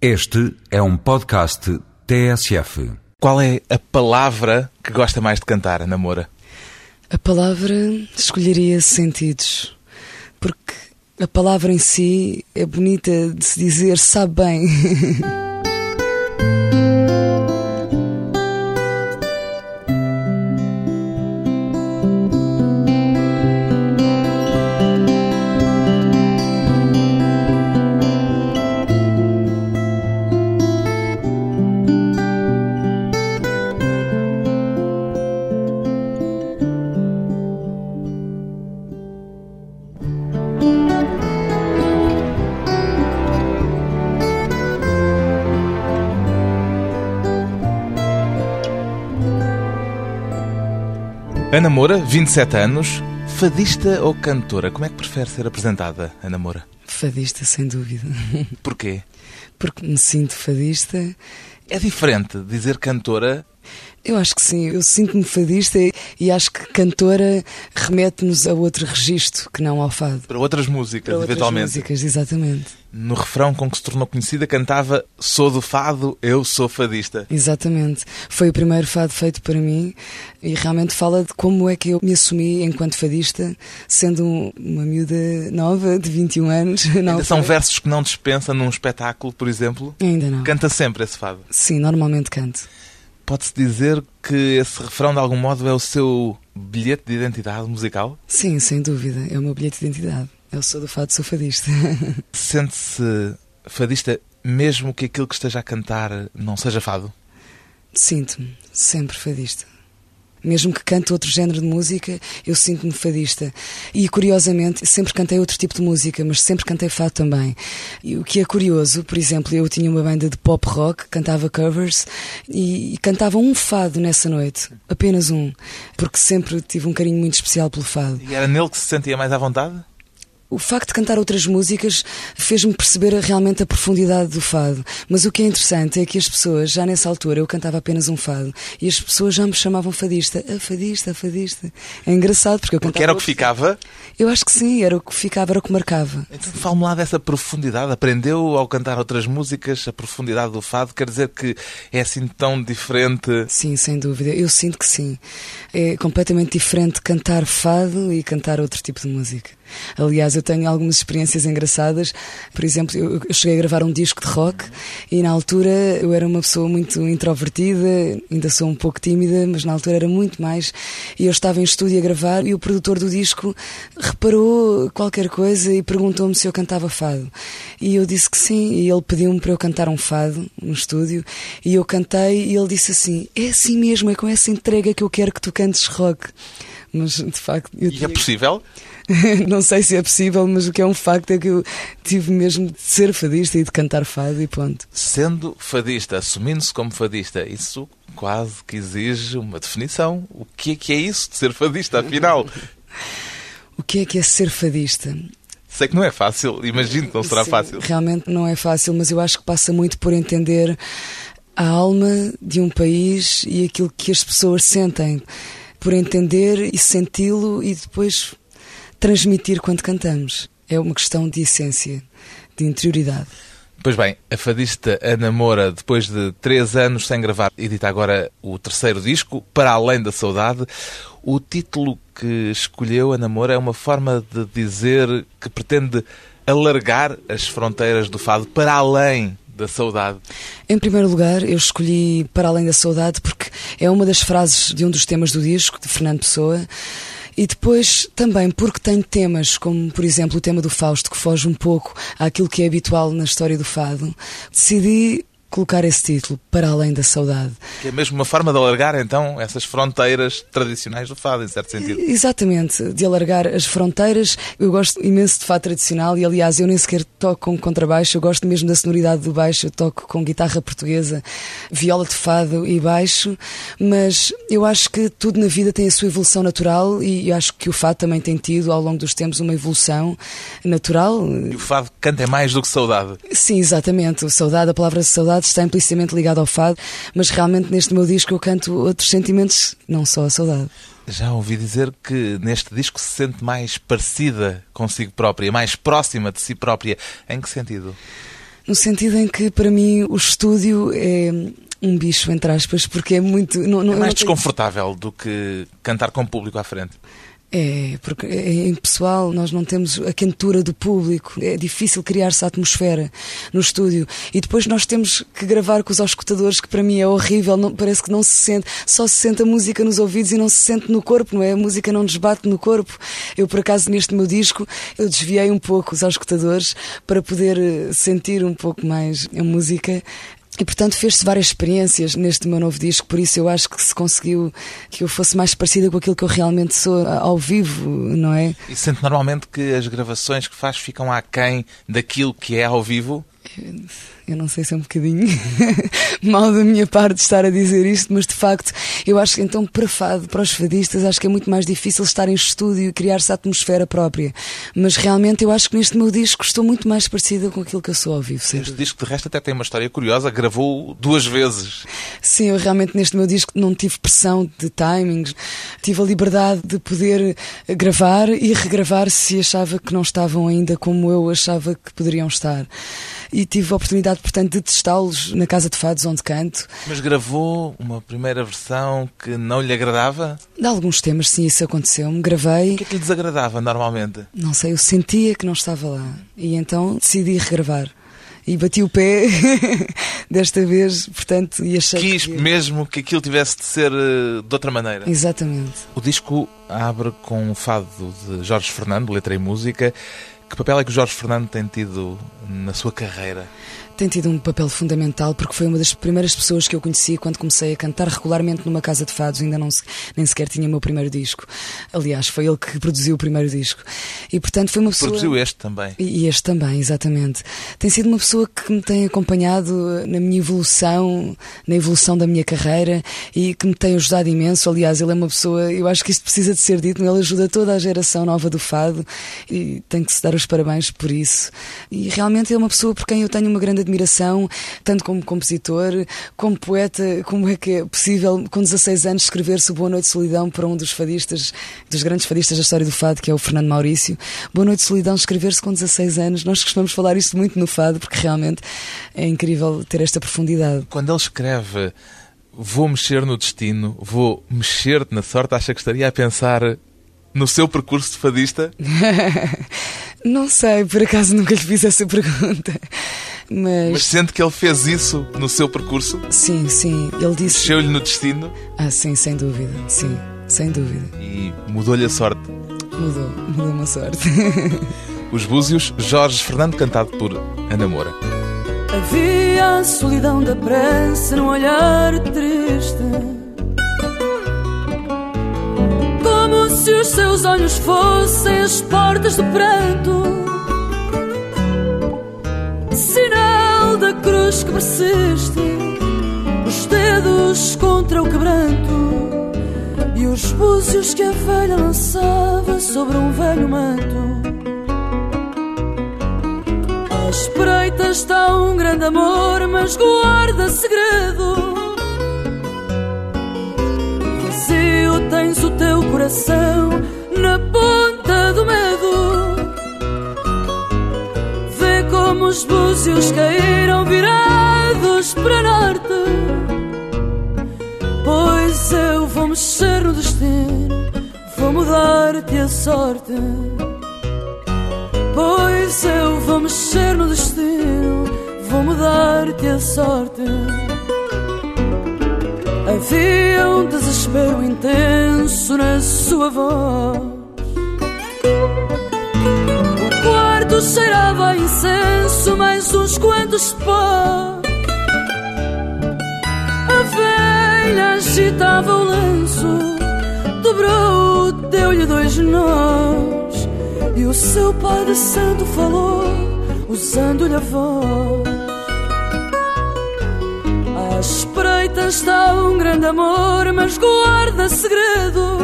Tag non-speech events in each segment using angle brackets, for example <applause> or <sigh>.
Este é um podcast TSF. Qual é a palavra que gosta mais de cantar, Ana Moura? A palavra escolheria sentidos, porque a palavra em si é bonita de se dizer, sabe bem. <laughs> Moura, 27 anos, fadista ou cantora? Como é que prefere ser apresentada, Ana Moura? Fadista, sem dúvida. Porquê? Porque me sinto fadista. É diferente dizer cantora Eu acho que sim, eu sinto-me fadista e acho que cantora remete-nos a outro registro que não ao fado. para outras músicas, Para outras eventualmente. músicas, exatamente. No refrão com que se tornou conhecida, cantava Sou do fado, eu sou fadista. Exatamente. Foi o primeiro fado feito para mim e realmente fala de como é que eu me assumi enquanto fadista, sendo um- uma miúda nova, de 21 anos. <laughs> Ainda são versos que não dispensa num espetáculo, por exemplo. Ainda não. Canta sempre esse fado. Sim, normalmente canto. Pode-se dizer que esse refrão, de algum modo, é o seu bilhete de identidade musical? Sim, sem dúvida. É o meu bilhete de identidade. Eu sou do fado, sou fadista. <laughs> Sente-se fadista mesmo que aquilo que esteja a cantar não seja fado? Sinto-me sempre fadista. Mesmo que cante outro género de música, eu sinto-me fadista. E curiosamente, sempre cantei outro tipo de música, mas sempre cantei fado também. E o que é curioso, por exemplo, eu tinha uma banda de pop rock, cantava covers e, e cantava um fado nessa noite, apenas um, porque sempre tive um carinho muito especial pelo fado. E era nele que se sentia mais à vontade? O facto de cantar outras músicas fez-me perceber realmente a profundidade do fado. Mas o que é interessante é que as pessoas, já nessa altura, eu cantava apenas um fado e as pessoas já me chamavam fadista. A fadista, a fadista. É engraçado porque eu cantava. Porque era o que ficava? Eu acho que sim, era o que ficava, era o que marcava. Então fale-me lá dessa profundidade. Aprendeu ao cantar outras músicas a profundidade do fado? Quer dizer que é assim tão diferente? Sim, sem dúvida. Eu sinto que sim. É completamente diferente cantar fado e cantar outro tipo de música. Aliás, eu tenho algumas experiências engraçadas. Por exemplo, eu cheguei a gravar um disco de rock e na altura eu era uma pessoa muito introvertida, ainda sou um pouco tímida, mas na altura era muito mais. E eu estava em estúdio a gravar e o produtor do disco reparou qualquer coisa e perguntou-me se eu cantava fado. E eu disse que sim, e ele pediu-me para eu cantar um fado no estúdio e eu cantei e ele disse assim: É assim mesmo, é com essa entrega que eu quero que tu cantes rock. Mas de facto, E é possível? <laughs> não sei se é possível, mas o que é um facto é que eu tive mesmo de ser fadista e de cantar fado e ponto. Sendo fadista, assumindo-se como fadista, isso quase que exige uma definição. O que é que é isso de ser fadista, afinal? <laughs> O que é que é ser fadista? Sei que não é fácil, imagino que não será Sim, fácil. Realmente não é fácil, mas eu acho que passa muito por entender a alma de um país e aquilo que as pessoas sentem. Por entender e senti-lo e depois transmitir quando cantamos. É uma questão de essência, de interioridade. Pois bem, a fadista Ana Moura, depois de três anos sem gravar, edita agora o terceiro disco, Para Além da Saudade. O título que escolheu Ana Moura é uma forma de dizer que pretende alargar as fronteiras do fado para além da saudade. Em primeiro lugar, eu escolhi Para Além da Saudade porque é uma das frases de um dos temas do disco, de Fernando Pessoa. E depois também porque tem temas, como por exemplo o tema do Fausto, que foge um pouco àquilo que é habitual na história do fado, decidi colocar esse título, Para Além da Saudade. Que é mesmo uma forma de alargar, então, essas fronteiras tradicionais do fado, em certo sentido. Exatamente, de alargar as fronteiras. Eu gosto imenso de fado tradicional e, aliás, eu nem sequer toco com contrabaixo, eu gosto mesmo da sonoridade do baixo. Eu toco com guitarra portuguesa, viola de fado e baixo, mas eu acho que tudo na vida tem a sua evolução natural e eu acho que o fado também tem tido, ao longo dos tempos, uma evolução natural. E o fado canta é mais do que saudade. Sim, exatamente. O saudade, a palavra saudade está implicitamente ligada ao fado, mas realmente neste meu disco eu canto outros sentimentos, não só a saudade. Já ouvi dizer que neste disco se sente mais parecida consigo própria, mais próxima de si própria. Em que sentido? No sentido em que, para mim, o estúdio é um bicho, entre aspas, porque é muito. Não, não, é mais desconfortável do que cantar com o público à frente. É, porque é pessoal nós não temos a quentura do público, é difícil criar-se a atmosfera no estúdio. E depois nós temos que gravar com os auscultadores, que para mim é horrível, não, parece que não se sente, só se sente a música nos ouvidos e não se sente no corpo, não é? A música não desbate no corpo. Eu, por acaso, neste meu disco, eu desviei um pouco os auscultadores para poder eh, sentir um pouco mais a música e portanto fez-se várias experiências neste meu novo disco, por isso eu acho que se conseguiu que eu fosse mais parecida com aquilo que eu realmente sou ao vivo, não é? E sente normalmente que as gravações que faz ficam aquém daquilo que é ao vivo? Eu não sei se é um bocadinho <laughs> mal da minha parte estar a dizer isto, mas de facto eu acho que então para fado, para os fadistas, acho que é muito mais difícil estar em estúdio e criar-se a atmosfera própria. Mas realmente eu acho que neste meu disco estou muito mais parecida com aquilo que eu sou ao vivo. Este disco de resto até tem uma história curiosa, gravou duas vezes. Sim, eu realmente neste meu disco não tive pressão de timings, tive a liberdade de poder gravar e regravar se achava que não estavam ainda como eu achava que poderiam estar e tive a oportunidade, portanto, de testá-los na Casa de Fados, onde canto. Mas gravou uma primeira versão que não lhe agradava? De alguns temas, sim, isso aconteceu-me. Gravei. O que é que lhe desagradava normalmente? Não sei, eu sentia que não estava lá. E então decidi regravar e bati o pé <laughs> desta vez, portanto, e achei Quis que... mesmo que aquilo tivesse de ser eh, de outra maneira. Exatamente. O disco abre com um fado de Jorge Fernando, letra e música. Que papel é que o Jorge Fernando tem tido na sua carreira? Tem tido um papel fundamental porque foi uma das primeiras pessoas que eu conheci quando comecei a cantar regularmente numa casa de fados. Ainda não nem sequer tinha o meu primeiro disco. Aliás, foi ele que produziu o primeiro disco. E portanto foi uma pessoa. Produziu este também. E este também, exatamente. Tem sido uma pessoa que me tem acompanhado na minha evolução, na evolução da minha carreira e que me tem ajudado imenso. Aliás, ele é uma pessoa, eu acho que isto precisa de ser dito, ele ajuda toda a geração nova do fado e tem que se dar os parabéns por isso. E realmente é uma pessoa por quem eu tenho uma grande admiração, tanto como compositor, como poeta, como é que é possível, com 16 anos, escrever-se Boa Noite Solidão para um dos fadistas, dos grandes fadistas da história do fado, que é o Fernando Maurício. Boa Noite Solidão, escrever-se com 16 anos. Nós costumamos falar isto muito no fado, porque realmente é incrível ter esta profundidade. Quando ele escreve vou mexer no destino, vou mexer-te na sorte, acha que estaria a pensar no seu percurso de fadista? <laughs> Não sei, por acaso nunca lhe fiz essa pergunta. Mas... Mas sente que ele fez isso no seu percurso? Sim, sim. Ele disse. Mexeu-lhe no destino? Ah, sim, sem dúvida. Sim, sem dúvida. E mudou-lhe a sorte? Mudou, mudou-me a sorte. <laughs> Os Búzios, Jorge Fernando, cantado por Ana Moura. Havia a solidão da pressa no olhar triste. Se os seus olhos fossem as portas do pranto. Sinal da cruz que persiste, os dedos contra o quebranto e os búzios que a velha lançava sobre um velho manto. À espreita está um grande amor, mas guarda segredo. Tens o teu coração na ponta do medo. Vê como os búzios caíram virados para norte. Pois eu vou mexer no destino, vou mudar-te a sorte. Pois eu vou mexer no destino, vou mudar-te a sorte. Havia um desespero intenso na sua voz. O quarto cheirava a incenso, mais uns quantos pó. A velha agitava o lenço, dobrou, deu-lhe dois nós. E o seu Padre Santo falou, usando-lhe a voz. Espreita está um grande amor, mas guarda segredo.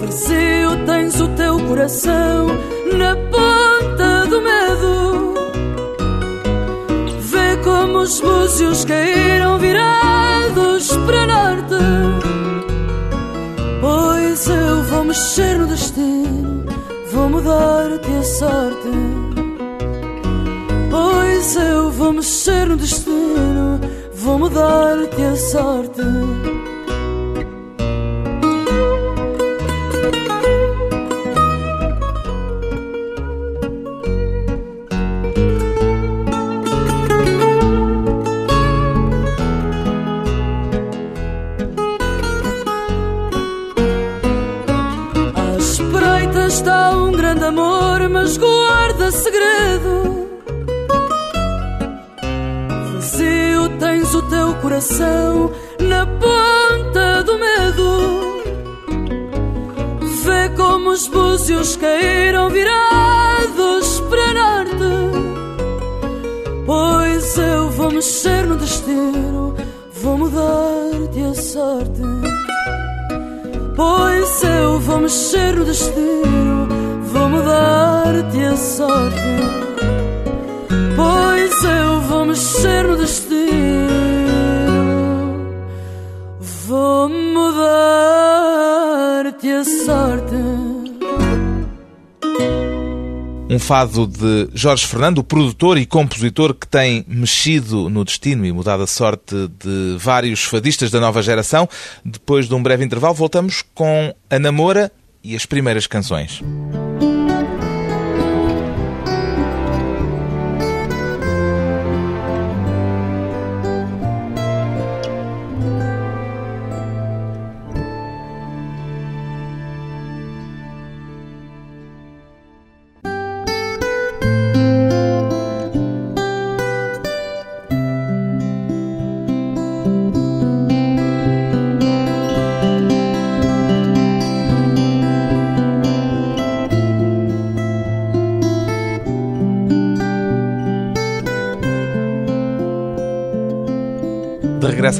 Vazio tens o teu coração na ponta do medo. Vê como os búzios caíram virados para norte. Pois eu vou mexer no destino, vou mudar-te a sorte. Eu vou mexer no destino, vou mudar-te a sorte. Teu coração na ponta do medo. Vê como os búzios caíram virados para norte. Pois eu vou mexer no destino, vou mudar-te a sorte. Pois eu vou mexer no destino, vou mudar-te a sorte. Pois eu vou mexer no destino, sorte. Um fado de Jorge Fernando, produtor e compositor que tem mexido no destino e mudado a sorte de vários fadistas da nova geração. Depois de um breve intervalo, voltamos com a namora e as primeiras canções.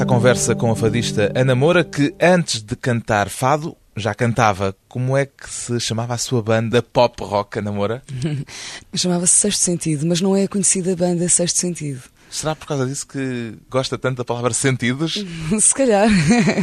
À conversa com a fadista Ana Moura, que antes de cantar fado já cantava. Como é que se chamava a sua banda pop rock, Ana Moura? <laughs> Chamava-se Sexto Sentido, mas não é a conhecida banda Sexto Sentido. Será por causa disso que gosta tanto da palavra sentidos? <laughs> Se calhar.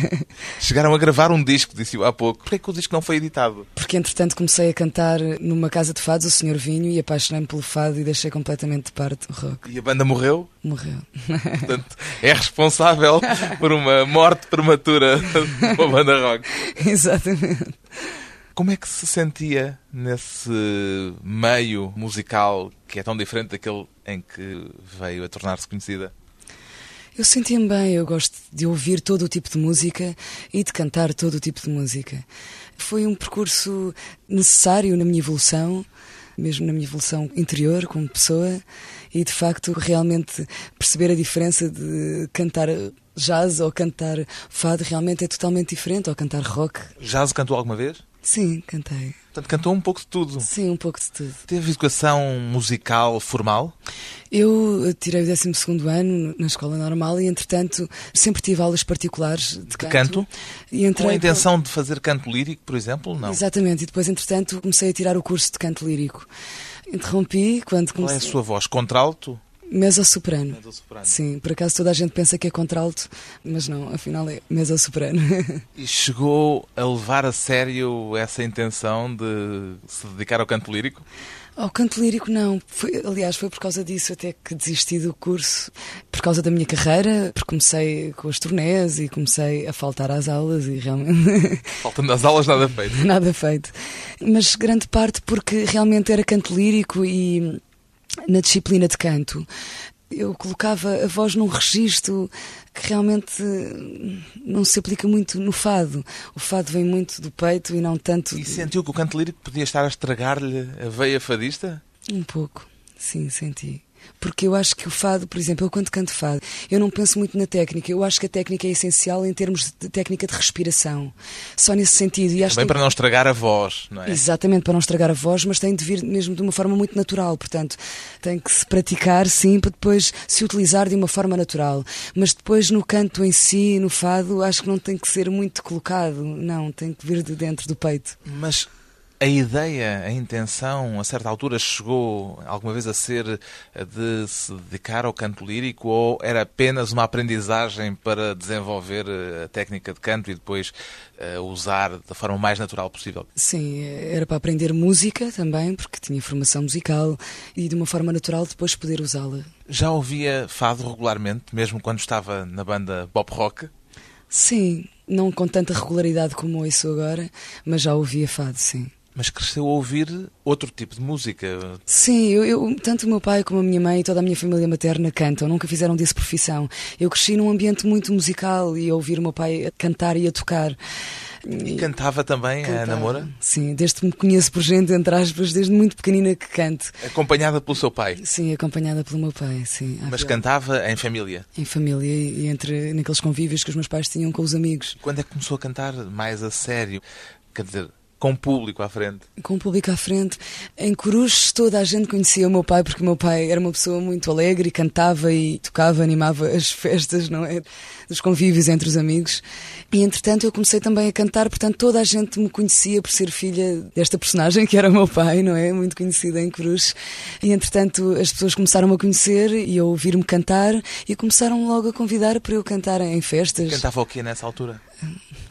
<laughs> Chegaram a gravar um disco, disse-o há pouco. Porquê que o disco não foi editado? Porque entretanto comecei a cantar numa casa de fados, o Senhor Vinho, e apaixonei-me pelo fado e deixei completamente de parte o rock. E a banda morreu? Morreu. Portanto, é responsável <laughs> por uma morte prematura de uma banda rock. Exatamente. Como é que se sentia nesse meio musical que é tão diferente daquele em que veio a tornar-se conhecida? Eu sentia-me bem, eu gosto de ouvir todo o tipo de música e de cantar todo o tipo de música. Foi um percurso necessário na minha evolução, mesmo na minha evolução interior como pessoa, e de facto realmente perceber a diferença de cantar jazz ou cantar fado realmente é totalmente diferente, ou cantar rock. Jazz cantou alguma vez? Sim, cantei. Portanto, cantou um pouco de tudo. Sim, um pouco de tudo. Teve educação musical formal? Eu tirei o 12 ano na escola normal e, entretanto, sempre tive aulas particulares de canto. canto? E Com a intenção de fazer canto lírico, por exemplo? Não. Exatamente, e depois, entretanto, comecei a tirar o curso de canto lírico. Interrompi quando Qual é comecei. a sua voz? Contralto? Mezzo-soprano. Mezzo-soprano. Sim, por acaso toda a gente pensa que é contralto, mas não, afinal é mezzo-soprano. <laughs> E chegou a levar a sério essa intenção de se dedicar ao canto lírico? Ao canto lírico, não. Foi, aliás, foi por causa disso até que desisti do curso, por causa da minha carreira, porque comecei com as turnés e comecei a faltar às aulas e realmente <laughs> Faltando às aulas, nada feito. nada feito. Mas grande parte porque realmente era canto lírico e na disciplina de canto eu colocava a voz num registro que realmente não se aplica muito no fado. O fado vem muito do peito e não tanto. E de- sentiu que o canto lírico podia estar a estragar-lhe a veia fadista? Um pouco, sim, senti. Porque eu acho que o fado, por exemplo, eu quando canto fado, eu não penso muito na técnica. Eu acho que a técnica é essencial em termos de técnica de respiração. Só nesse sentido. E acho Também que- para não estragar a voz, não é? Exatamente, para não estragar a voz, mas tem de vir mesmo de uma forma muito natural. Portanto, tem que se praticar, sim, para depois se utilizar de uma forma natural. Mas depois no canto em si, no fado, acho que não tem que ser muito colocado. Não, tem que vir de dentro do peito. Mas A ideia, a intenção, a certa altura chegou alguma vez a ser de se dedicar ao canto lírico ou era apenas uma aprendizagem para desenvolver eh, a técnica de canto e depois uh, usar da forma mais natural possível? Sim, era para aprender música também, porque tinha formação musical e de uma forma natural depois poder usá-la. Já ouvia fado regularmente, mesmo quando estava na banda Pop Rock? Sim, não com tanta regularidade como ouço agora, mas já ouvia fado, sim. Mas cresceu a ouvir outro tipo de música. Sim, eu, eu, tanto o meu pai como a minha mãe e toda a minha família materna cantam, nunca fizeram disso profissão. Eu cresci num ambiente muito musical e a ouvir o meu pai a cantar e a tocar. E, e cantava também cantava. a namora? Sim, desde que me conheço por gente, entre aspas, desde muito pequenina que canto. Acompanhada pelo seu pai? Sim, acompanhada pelo meu pai, sim. Mas cantava em família? Em família e entre naqueles convívios que os meus pais tinham com os amigos. Quando é que começou a cantar mais a sério? Quer dizer, com público à frente? Com público à frente. Em Corujas toda a gente conhecia o meu pai, porque o meu pai era uma pessoa muito alegre e cantava e tocava, animava as <laughs> festas, não é? Dos convívios entre os amigos. E entretanto eu comecei também a cantar, portanto toda a gente me conhecia por ser filha desta personagem que era o meu pai, não é? Muito conhecida em Cruz. E entretanto as pessoas começaram a conhecer e a ouvir-me cantar e começaram logo a convidar para eu cantar em festas. Cantava o quê nessa altura?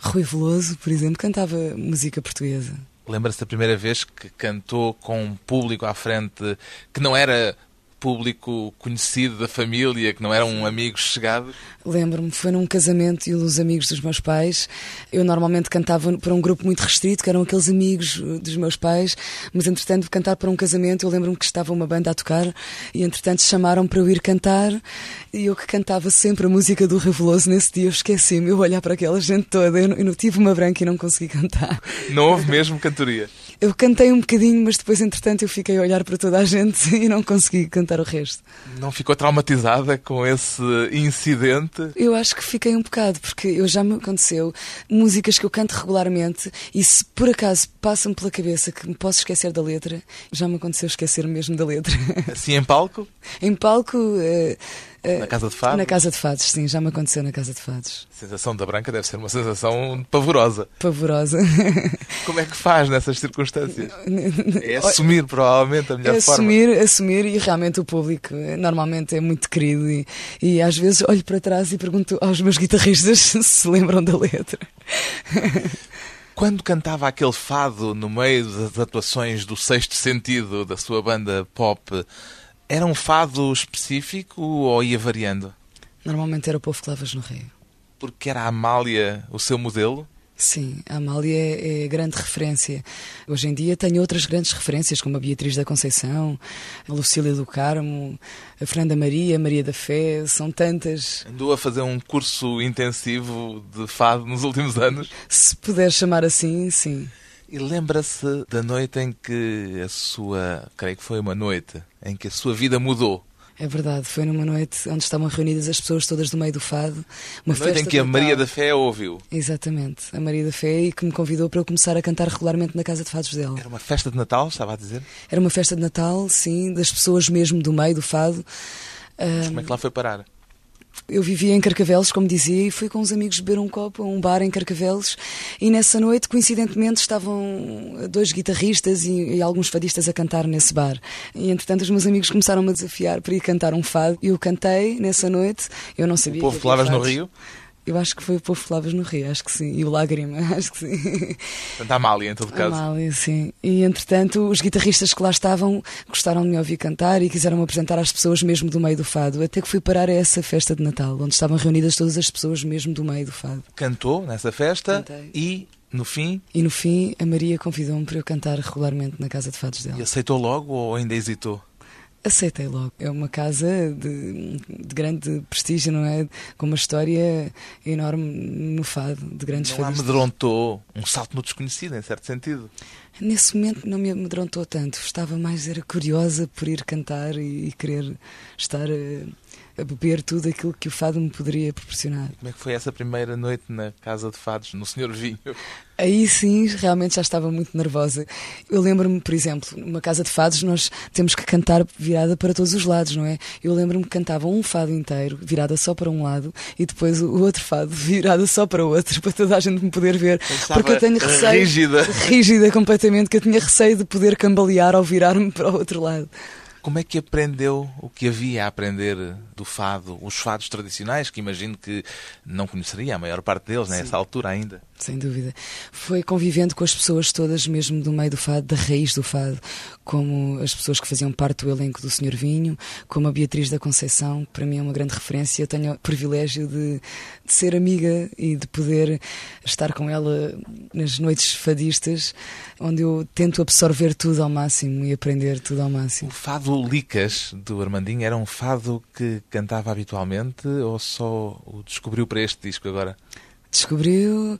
Rui Veloso, por exemplo, cantava música portuguesa. Lembra-se da primeira vez que cantou com um público à frente que não era público conhecido da família, que não era um amigo chegado? Lembro-me, foi num casamento e dos amigos dos meus pais. Eu normalmente cantava para um grupo muito restrito, que eram aqueles amigos uh, dos meus pais, mas entretanto, cantar para um casamento, eu lembro-me que estava uma banda a tocar e entretanto chamaram para eu ir cantar e eu que cantava sempre a música do Reveloso nesse dia, eu esqueci-me, eu olhar para aquela gente toda, eu não, eu não tive uma branca e não consegui cantar. Não houve mesmo cantoria? <laughs> Eu cantei um bocadinho, mas depois, entretanto, eu fiquei a olhar para toda a gente <laughs> e não consegui cantar o resto. Não ficou traumatizada com esse incidente? Eu acho que fiquei um bocado, porque eu já me aconteceu músicas que eu canto regularmente e se por acaso passa-me pela cabeça que me posso esquecer da letra, já me aconteceu esquecer mesmo da letra. Assim em palco? <laughs> em palco. Uh, na Casa de Fados? Na Casa de Fados, sim, já me aconteceu na Casa de Fados. A sensação da branca deve ser uma sensação pavorosa. Pavorosa. <laughs> Como é que faz nessas circunstâncias? É assumir, provavelmente, a melhor é forma. Assumir, assumir e realmente o público normalmente é muito querido e, e às vezes olho para trás e pergunto aos meus guitarristas se <laughs> se lembram da letra. <laughs> Quando cantava aquele fado no meio das atuações do Sexto Sentido da sua banda pop, era um fado específico ou ia variando? Normalmente era o povo que lavas no Rio. Porque era a Amália o seu modelo? Sim, a Amália é, é grande referência. Hoje em dia tenho outras grandes referências, como a Beatriz da Conceição, a Lucília do Carmo, a Fernanda Maria, a Maria da Fé, são tantas. Andou a fazer um curso intensivo de fado nos últimos anos? Se puder chamar assim, sim. E lembra-se da noite em que a sua, creio que foi uma noite, em que a sua vida mudou. É verdade, foi numa noite onde estavam reunidas as pessoas todas do meio do fado. Uma, uma noite em que a Maria da Fé ouviu. Exatamente, a Maria da Fé e que me convidou para eu começar a cantar regularmente na casa de fados dela. Era uma festa de Natal, estava a dizer? Era uma festa de Natal, sim, das pessoas mesmo do meio do fado. Mas como é que lá foi parar? Eu vivia em Carcavelos, como dizia, e fui com uns amigos beber um copo a um bar em Carcavelos. E nessa noite, coincidentemente, estavam dois guitarristas e, e alguns fadistas a cantar nesse bar. E entretanto, os meus amigos começaram-me a desafiar para ir cantar um fado. E eu cantei nessa noite. Eu não sabia. O povo Palavras no Rio? Eu acho que foi o Povo Flavas no Rio, acho que sim. E o Lágrima, <laughs> acho que sim. Portanto, a Amália, em todo caso. A Amália, sim. E entretanto, os guitarristas que lá estavam gostaram de me ouvir cantar e quiseram me apresentar às pessoas mesmo do meio do fado. Até que fui parar a essa festa de Natal, onde estavam reunidas todas as pessoas mesmo do meio do fado. Cantou nessa festa Cantei. e no fim. E no fim, a Maria convidou-me para eu cantar regularmente na casa de fados dela. E aceitou logo ou ainda hesitou? Aceitei logo. É uma casa de, de, grande prestígio, não é? Com uma história enorme no fado, de grandes Não amedrontou um salto no desconhecido, em certo sentido? Nesse momento não me amedrontou tanto. Estava mais era curiosa por ir cantar e, e querer estar a, a, beber tudo aquilo que o fado me poderia proporcionar. Como é que foi essa primeira noite na casa de fados, no Senhor Vinho? Aí sim, realmente já estava muito nervosa. Eu lembro-me, por exemplo, numa casa de fados nós temos que cantar virada para todos os lados, não é? Eu lembro-me que cantava um fado inteiro, virada só para um lado, e depois o outro fado <laughs> virada só para o outro, para toda a gente me poder ver. Porque eu tenho receio. Rígida. Rígida completamente que eu tinha receio de poder cambalear ao virar-me para o outro lado. Como é que aprendeu o que havia a aprender do fado, os fados tradicionais, que imagino que não conheceria a maior parte deles, nessa altura ainda? Sem dúvida. Foi convivendo com as pessoas todas, mesmo do meio do fado, da raiz do fado, como as pessoas que faziam parte do elenco do Senhor Vinho, como a Beatriz da Conceição, que para mim é uma grande referência. Eu tenho o privilégio de, de ser amiga e de poder estar com ela nas noites fadistas, onde eu tento absorver tudo ao máximo e aprender tudo ao máximo. O fado Licas do Armandinho era um fado que cantava habitualmente ou só o descobriu para este disco agora? Descobriu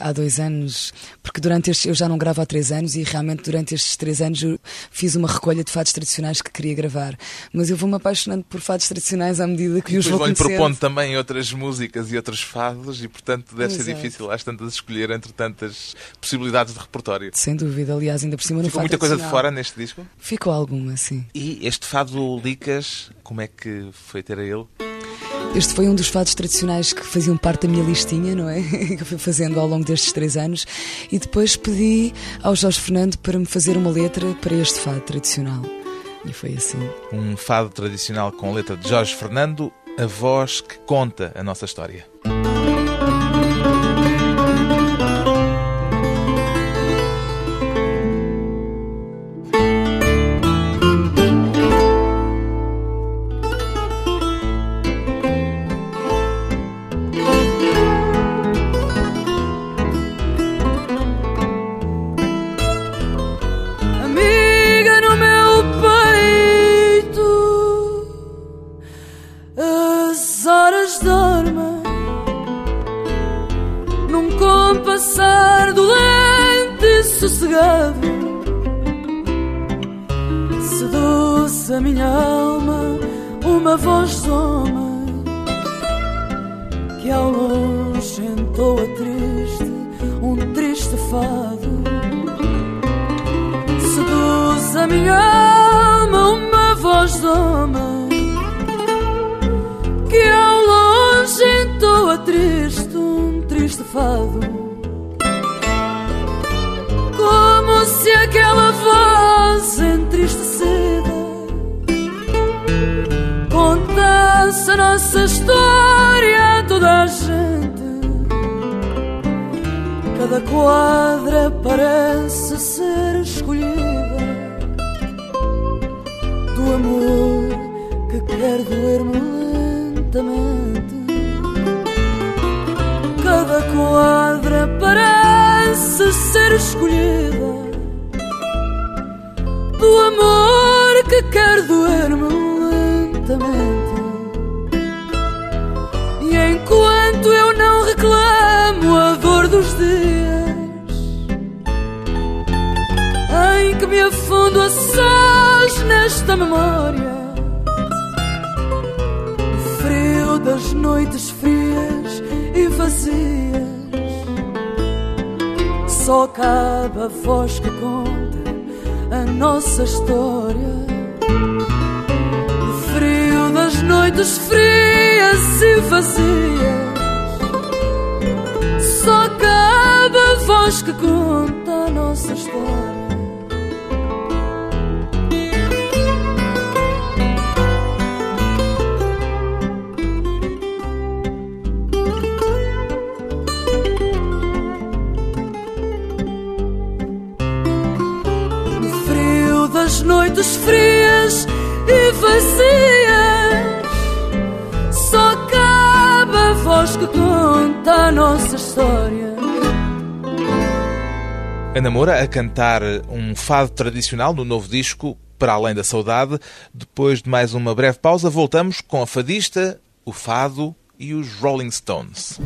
há dois anos, porque durante estes, eu já não gravo há três anos e realmente durante estes três anos eu fiz uma recolha de fados tradicionais que queria gravar. Mas eu vou-me apaixonando por fados tradicionais à medida que e os vou conhecendo. propondo também outras músicas e outros fados e, portanto, deve ser difícil às tantas escolher entre tantas possibilidades de repertório. Sem dúvida, aliás, ainda por cima Ficou muita coisa de fora neste disco? Ficou alguma, sim. E este fado Licas, como é que foi ter a ele? Este foi um dos fados tradicionais que faziam parte da minha listinha, não é? <laughs> Que eu fui fazendo ao longo destes três anos. E depois pedi ao Jorge Fernando para me fazer uma letra para este fado tradicional. E foi assim. Um fado tradicional com letra de Jorge Fernando, a voz que conta a nossa história. Aquela voz entristecida. Contasse a nossa história a toda a gente. Cada quadra parece ser escolhida. Do amor que quer doer-me lentamente. Cada quadra parece ser escolhida do amor que quer doer-me lentamente. E enquanto eu não reclamo a dor dos dias em que me afundo a sós nesta memória, o frio das noites frias e vazias, só cabe a voz que conta a nossa história. O frio das noites frias e vazias Só cabe a voz que conta a nossa história noites frias e vazias Só cabe a voz que conta a nossa história Ana Moura a cantar um fado tradicional no novo disco Para Além da Saudade. Depois de mais uma breve pausa, voltamos com a fadista, o fado e os Rolling Stones.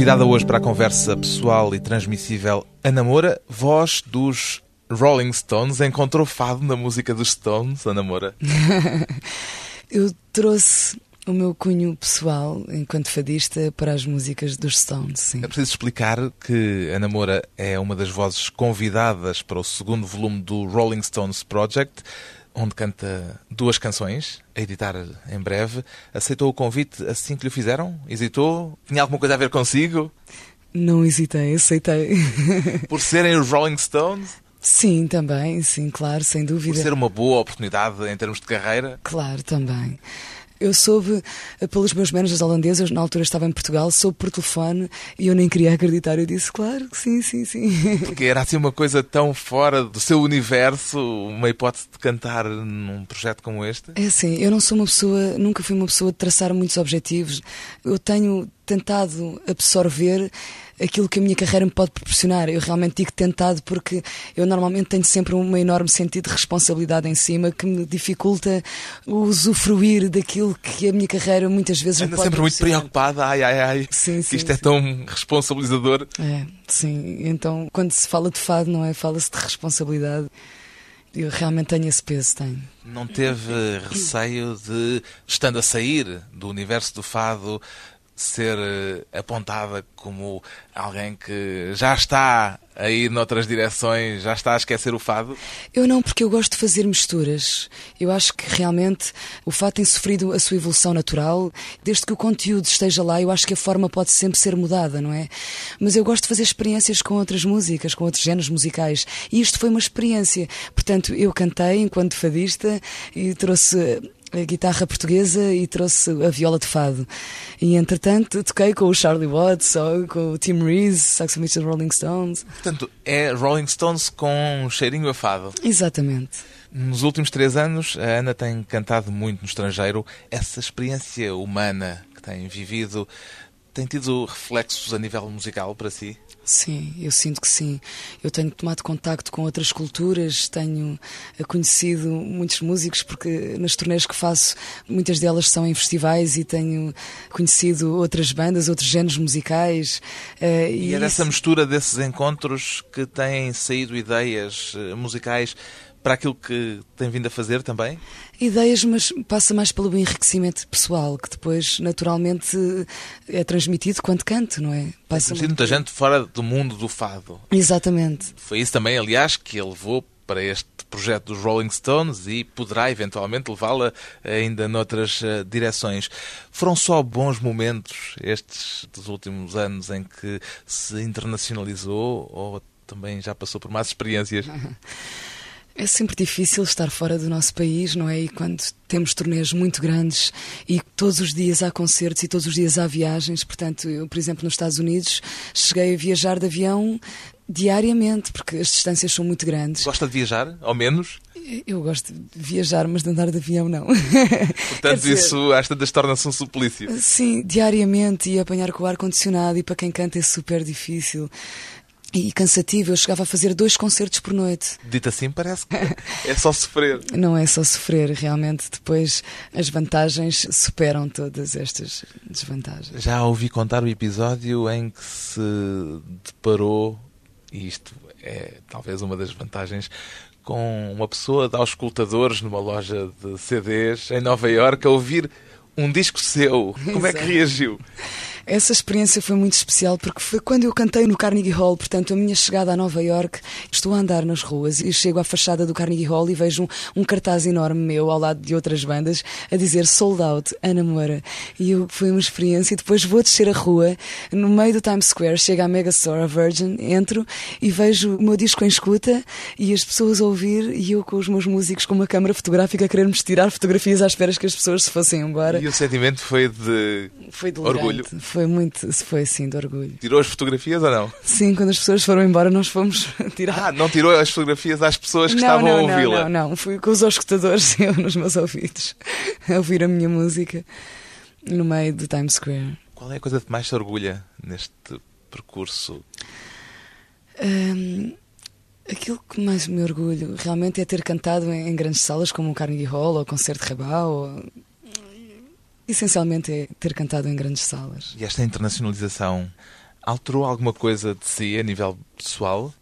Convidada hoje para a conversa pessoal e transmissível, Ana Moura, voz dos Rolling Stones. Encontrou fado na música dos Stones, Ana Moura? <laughs> Eu trouxe o meu cunho pessoal enquanto fadista para as músicas dos Stones, sim. É preciso explicar que Ana Moura é uma das vozes convidadas para o segundo volume do Rolling Stones Project, onde canta duas canções, a editar em breve. Aceitou o convite assim que lhe fizeram? Hesitou? Tinha alguma coisa a ver consigo? Não hesitei, aceitei. <laughs> Por serem os Rolling Stones? Sim, também, sim, claro, sem dúvida. Por ser uma boa oportunidade em termos de carreira? Claro, também. Eu soube eh, pelos meus managers holandeses, na altura estava em Portugal, soube por telefone e eu nem queria acreditar. Eu disse, claro que sim, sim, sim. <laughs> Porque era assim uma coisa tão fora do seu universo, uma hipótese de cantar num projeto como este? É assim, eu não sou uma pessoa, nunca fui uma pessoa de traçar muitos objetivos. Eu tenho tentado absorver aquilo que a minha carreira me pode proporcionar. Eu realmente digo tentado porque eu normalmente tenho sempre um enorme sentido de responsabilidade em cima que me dificulta usufruir daquilo que a minha carreira muitas vezes Anda me pode sempre muito preocupada, ai, ai, ai, Sim, sim, isto é sim. tão responsabilizador. É, sim. Então, quando se fala de fado, não é? Fala-se de responsabilidade. Eu realmente tenho esse peso, tenho. Não teve receio de, estando a sair do universo do fado, ser eh, apontada como alguém que já está a ir noutras direções, já está a esquecer o fado? Eu não, porque eu gosto de fazer misturas. Eu acho que realmente o fato tem sofrido a sua evolução natural. Desde que o conteúdo esteja lá, eu acho que a forma pode sempre ser mudada, não é? Mas eu gosto de fazer experiências com outras músicas, com outros géneros musicais. E isto foi uma experiência. Portanto, eu cantei enquanto fadista e trouxe a guitarra portuguesa e trouxe a viola de fado. E entretanto toquei com o Charlie Watts ou com o Tim Reese, saxofonista dos Rolling Stones. Portanto, é Rolling Stones com um cheirinho a fado. Exatamente. Nos últimos três anos, a Ana tem cantado muito no estrangeiro. Essa experiência humana que tem vivido tem tido reflexos a nível musical para si? Sim, eu sinto que sim. Eu tenho tomado contacto com outras culturas, tenho eh, conhecido muitos músicos, porque nas turnês que faço, muitas delas são em festivais e tenho conhecido outras bandas, outros géneros musicais. eh, E é isso- dessa mistura desses encontros que têm saído ideias eh, musicais para aquilo que tem vindo a fazer também? ideias, mas passa mais pelo enriquecimento pessoal, que depois naturalmente é transmitido quando canto, não é? Passa Conhecido muito- muita gente fora do mundo do fado. Exatamente. Foi isso também, aliás, que ele levou para este projeto dos Rolling Stones e poderá eventualmente levá-la ainda noutras eh, direções. Foram só bons momentos estes dos últimos anos em que se internacionalizou ou também já passou por más experiências? <laughs> É sempre difícil estar fora do nosso país, não é? E quando temos turnês muito grandes e todos os dias há concertos e todos os dias há viagens. Portanto, eu, por exemplo, nos Estados Unidos, cheguei a viajar de avião diariamente, porque as distâncias são muito grandes. Gosta de viajar, ao menos? Eu gosto de viajar, mas de andar de avião não. Portanto, <laughs> dizer, isso às tantas torna-se um suplício. Sim, diariamente e apanhar com o ar-condicionado e para quem canta é super difícil. E cansativo, eu chegava a fazer dois concertos por noite. Dito assim, parece que é só sofrer. <laughs> Não é só sofrer, realmente depois as vantagens superam todas estas desvantagens. Já ouvi contar o episódio em que se deparou, e isto é talvez uma das vantagens, com uma pessoa de auscultadores numa loja de CDs em Nova Iorque a ouvir um disco seu. Como é que reagiu? Essa experiência foi muito especial porque foi quando eu cantei no Carnegie Hall, portanto, a minha chegada a Nova York, estou a andar nas ruas e chego à fachada do Carnegie Hall e vejo um, um cartaz enorme meu ao lado de outras bandas a dizer Sold Out, Ana Moura. E eu, foi uma experiência. E depois vou descer a rua, no meio do Times Square, chego à Megastore, a Virgin, entro e vejo o meu disco em escuta e as pessoas a ouvir e eu com os meus músicos com uma câmara fotográfica a querermos tirar fotografias à espera que as pessoas se fossem embora. E o sentimento foi de. Foi de Orgulho. Foi muito, foi assim, de orgulho. Tirou as fotografias ou não? Sim, quando as pessoas foram embora, nós fomos <laughs> tirar. Ah, não tirou as fotografias às pessoas que não, estavam não, a não, ouvi-la. não, não. Fui com os escutadores, <laughs> eu nos meus ouvidos, a ouvir a minha música no meio do Times Square. Qual é a coisa que mais se orgulha neste percurso? Hum, aquilo que mais me orgulho realmente é ter cantado em, em grandes salas como o Carnegie Hall ou o Concerto de Rabat. Ou... Essencialmente é ter cantado em grandes salas. E esta internacionalização Alterou alguma coisa de si a nível pessoal?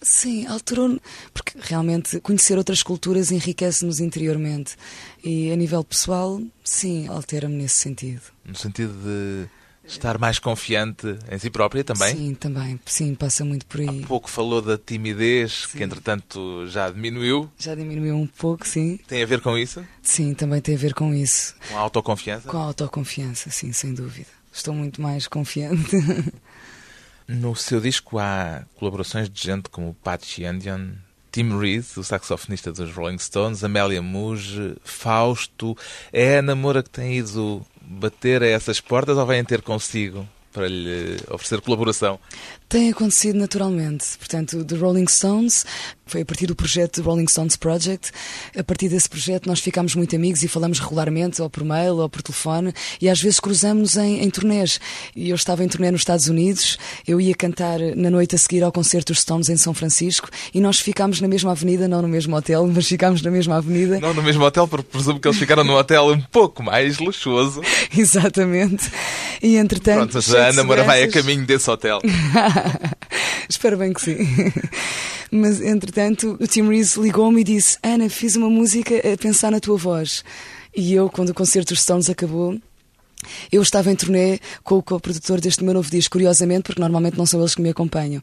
Sim, alterou porque realmente conhecer outras culturas enriquece-nos interiormente. E a nível pessoal, sim, altera-me nesse sentido. No sentido de estar mais confiante em si própria também? Sim, também. Sim, passa muito por aí. Há pouco falou da timidez, Sim. que entretanto já diminuiu. Já diminuiu um pouco, sim. Tem a ver com isso? Sim, também tem a ver com isso. Com a autoconfiança? Com a autoconfiança, sim, sem dúvida. Estou muito mais confiante. <laughs> No seu disco há colaborações de gente como Patchy Andion, Tim Reed, o saxofonista dos Rolling Stones, Amélia Muge, Fausto. É a namora que tem ido bater a essas portas ou vêm ter consigo para lhe oferecer colaboração? Tem acontecido naturalmente. Portanto, The Rolling Stones foi a partir do projeto Rolling Stones Project. A partir desse projeto nós ficámos muito amigos e falamos regularmente, ou por mail, ou por telefone, e às vezes cruzamos em, em turnês. E eu estava em turnê nos Estados Unidos, eu ia cantar na noite a seguir ao concerto dos Stones em São Francisco, e nós ficámos na mesma avenida, não no mesmo hotel, <laughs> mas ficámos na mesma avenida. Não no mesmo hotel, porque presumo que eles ficaram num hotel um pouco mais luxuoso. <laughs> Exatamente. E entretanto. Pronto, a Ana Moura vai a caminho desse hotel. <laughs> Espero bem que sim. Mas, entretanto, o Tim Reese ligou-me e disse: Ana, fiz uma música a pensar na tua voz. E eu, quando o concerto dos Stones acabou, eu estava em turnê com o co-produtor deste meu novo disco, curiosamente, porque normalmente não são eles que me acompanham.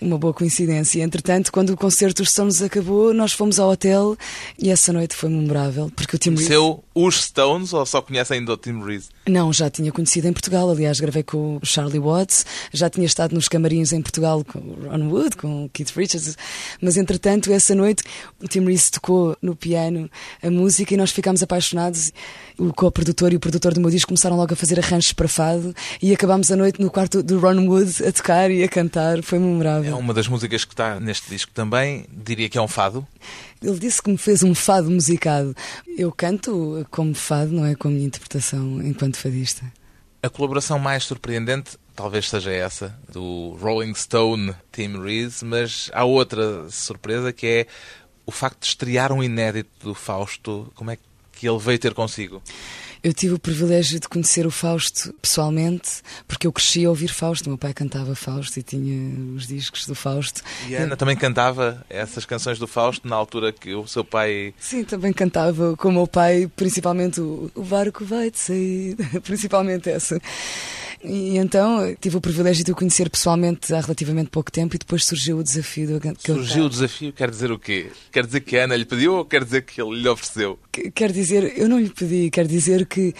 Uma boa coincidência. Entretanto, quando o concerto dos Stones acabou, nós fomos ao hotel e essa noite foi memorável, porque o Tim Reese. Conheceu os Stones ou só conhece ainda o Tim Reed? Não, já tinha conhecido em Portugal. Aliás, gravei com o Charlie Watts, já tinha estado nos camarins em Portugal com o Ron Wood, com o Keith Richards. Mas, entretanto, essa noite o Tim Reese tocou no piano a música e nós ficámos apaixonados. O co-produtor e o produtor do meu disco começaram logo a fazer arranjos para fado e acabámos a noite no quarto do Ron Wood a tocar e a cantar. Foi É memorável. uma das músicas que está neste disco também. Diria que é um fado. Ele disse que me fez um fado musicado. Eu canto como fado, não é com a minha interpretação enquanto fadista. A colaboração mais surpreendente talvez seja essa, do Rolling Stone Tim Reed, mas há outra surpresa que é o facto de estrear um inédito do Fausto. Como é que ele veio ter consigo? Eu tive o privilégio de conhecer o Fausto pessoalmente, porque eu cresci a ouvir Fausto. O meu pai cantava Fausto e tinha os discos do Fausto. E a Ana também cantava essas canções do Fausto na altura que o seu pai. Sim, também cantava com o meu pai, principalmente o, o barco vai de sair, <laughs> principalmente essa. E então eu tive o privilégio de o conhecer pessoalmente há relativamente pouco tempo e depois surgiu o desafio cantar. Surgiu o desafio, quer dizer o quê? Quer dizer que a Ana lhe pediu ou quer dizer que ele lhe ofereceu? Que- Quer dizer, eu não lhe pedi, quer dizer que.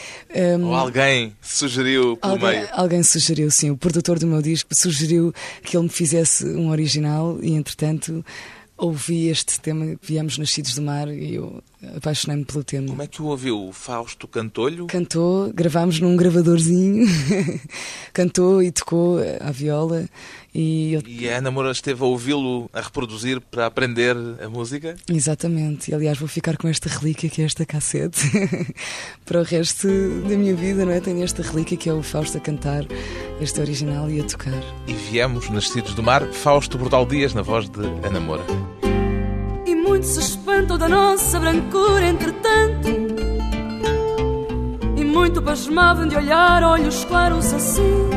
hum, Ou alguém sugeriu pelo Alguém, meio? alguém sugeriu, sim. O produtor do meu disco sugeriu que ele me fizesse um original e, entretanto, ouvi este tema Viemos Nascidos do Mar e eu apaixonei-me pelo tema. Como é que o ouviu? O Fausto cantou-lhe? Cantou, gravámos num gravadorzinho, <laughs> cantou e tocou à viola e eu... E a Ana Moura esteve a ouvi-lo a reproduzir para aprender a música? Exatamente, e aliás vou ficar com esta relíquia que é esta cassete <laughs> para o resto da minha vida, não é? Tenho esta relíquia que é o Fausto a cantar este original e a tocar. E viemos, nascidos do mar, Fausto Bordal Dias, na voz de Ana Moura. Muito se espantam da nossa brancura, entretanto. E muito pasmavam de olhar olhos claros assim.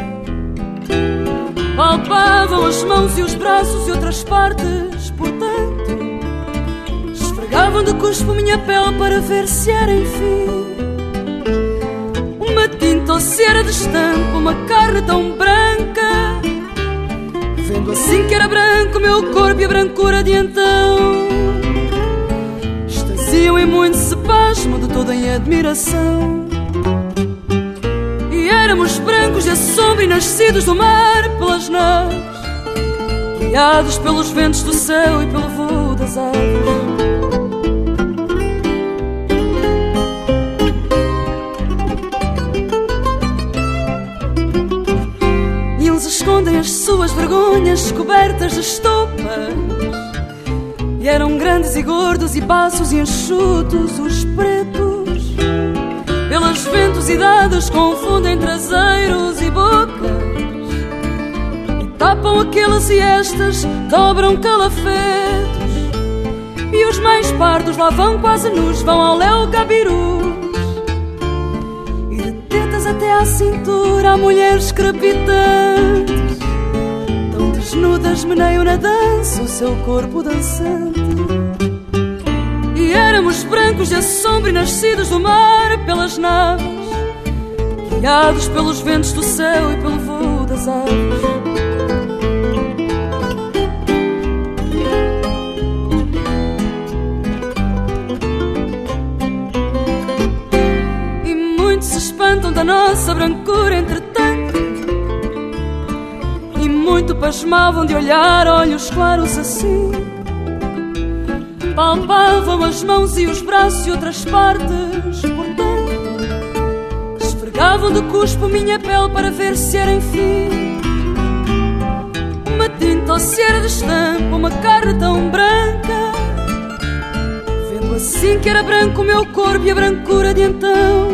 Palpavam as mãos e os braços e outras partes, portanto. Esfregavam de cuspo minha pele para ver se era enfim. Uma tinta ou se era de estampo, uma carne tão branca. Vendo assim que era branco meu corpo e a brancura de então Extasiam em muito se pasmo de toda em admiração E éramos brancos de sombra e nascidos do mar pelas naves Guiados pelos ventos do céu e pelo voo das aves E escondem as suas vergonhas cobertas de estopas. E eram grandes e gordos e baços e enxutos os pretos. Pelas ventosidades confundem traseiros e bocas. E tapam aqueles e estas, dobram calafetos. E os mais pardos lá vão quase nus, vão ao léu gabirus. E de tetas até à cintura há mulheres crepitantes. Desnudas meneiam na dança o seu corpo dançante. E éramos brancos de assombro e nascidos do mar pelas naves, guiados pelos ventos do céu e pelo voo das aves. Pasmavam de olhar olhos claros assim. Palpavam as mãos e os braços e outras partes, portanto. Esfregavam de cuspo minha pele para ver se era enfim. Uma tinta ou se era de estampa, uma carne tão branca. Vendo assim que era branco o meu corpo e a brancura de então.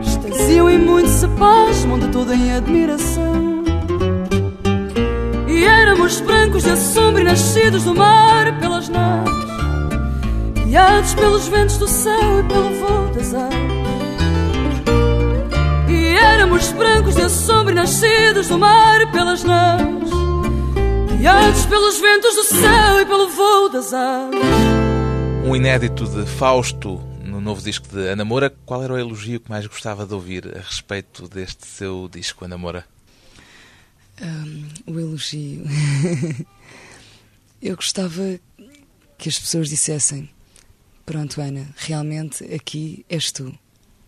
Extasiam e muito se pasmam de toda em admiração. E éramos brancos de assombro e nascidos do mar pelas naves, guiados pelos ventos do céu e pelo voo das aves. E éramos brancos de assombro e nascidos do mar pelas naves, guiados pelos ventos do céu e pelo voo das aves. Um inédito de Fausto no novo disco de Ana Moura. Qual era o elogio que mais gostava de ouvir a respeito deste seu disco, Ana Moura? Um, o elogio. <laughs> Eu gostava que as pessoas dissessem: Pronto, Ana, realmente aqui és tu,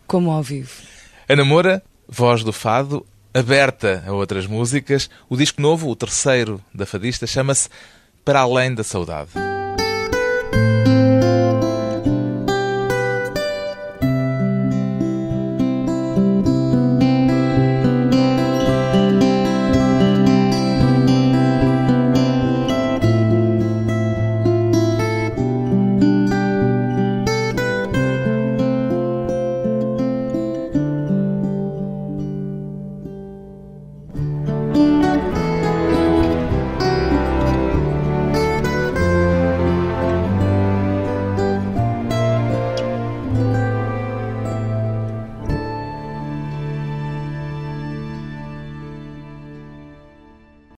como ao vivo. Ana Moura, voz do fado, aberta a outras músicas. O disco novo, o terceiro da fadista, chama-se Para Além da Saudade.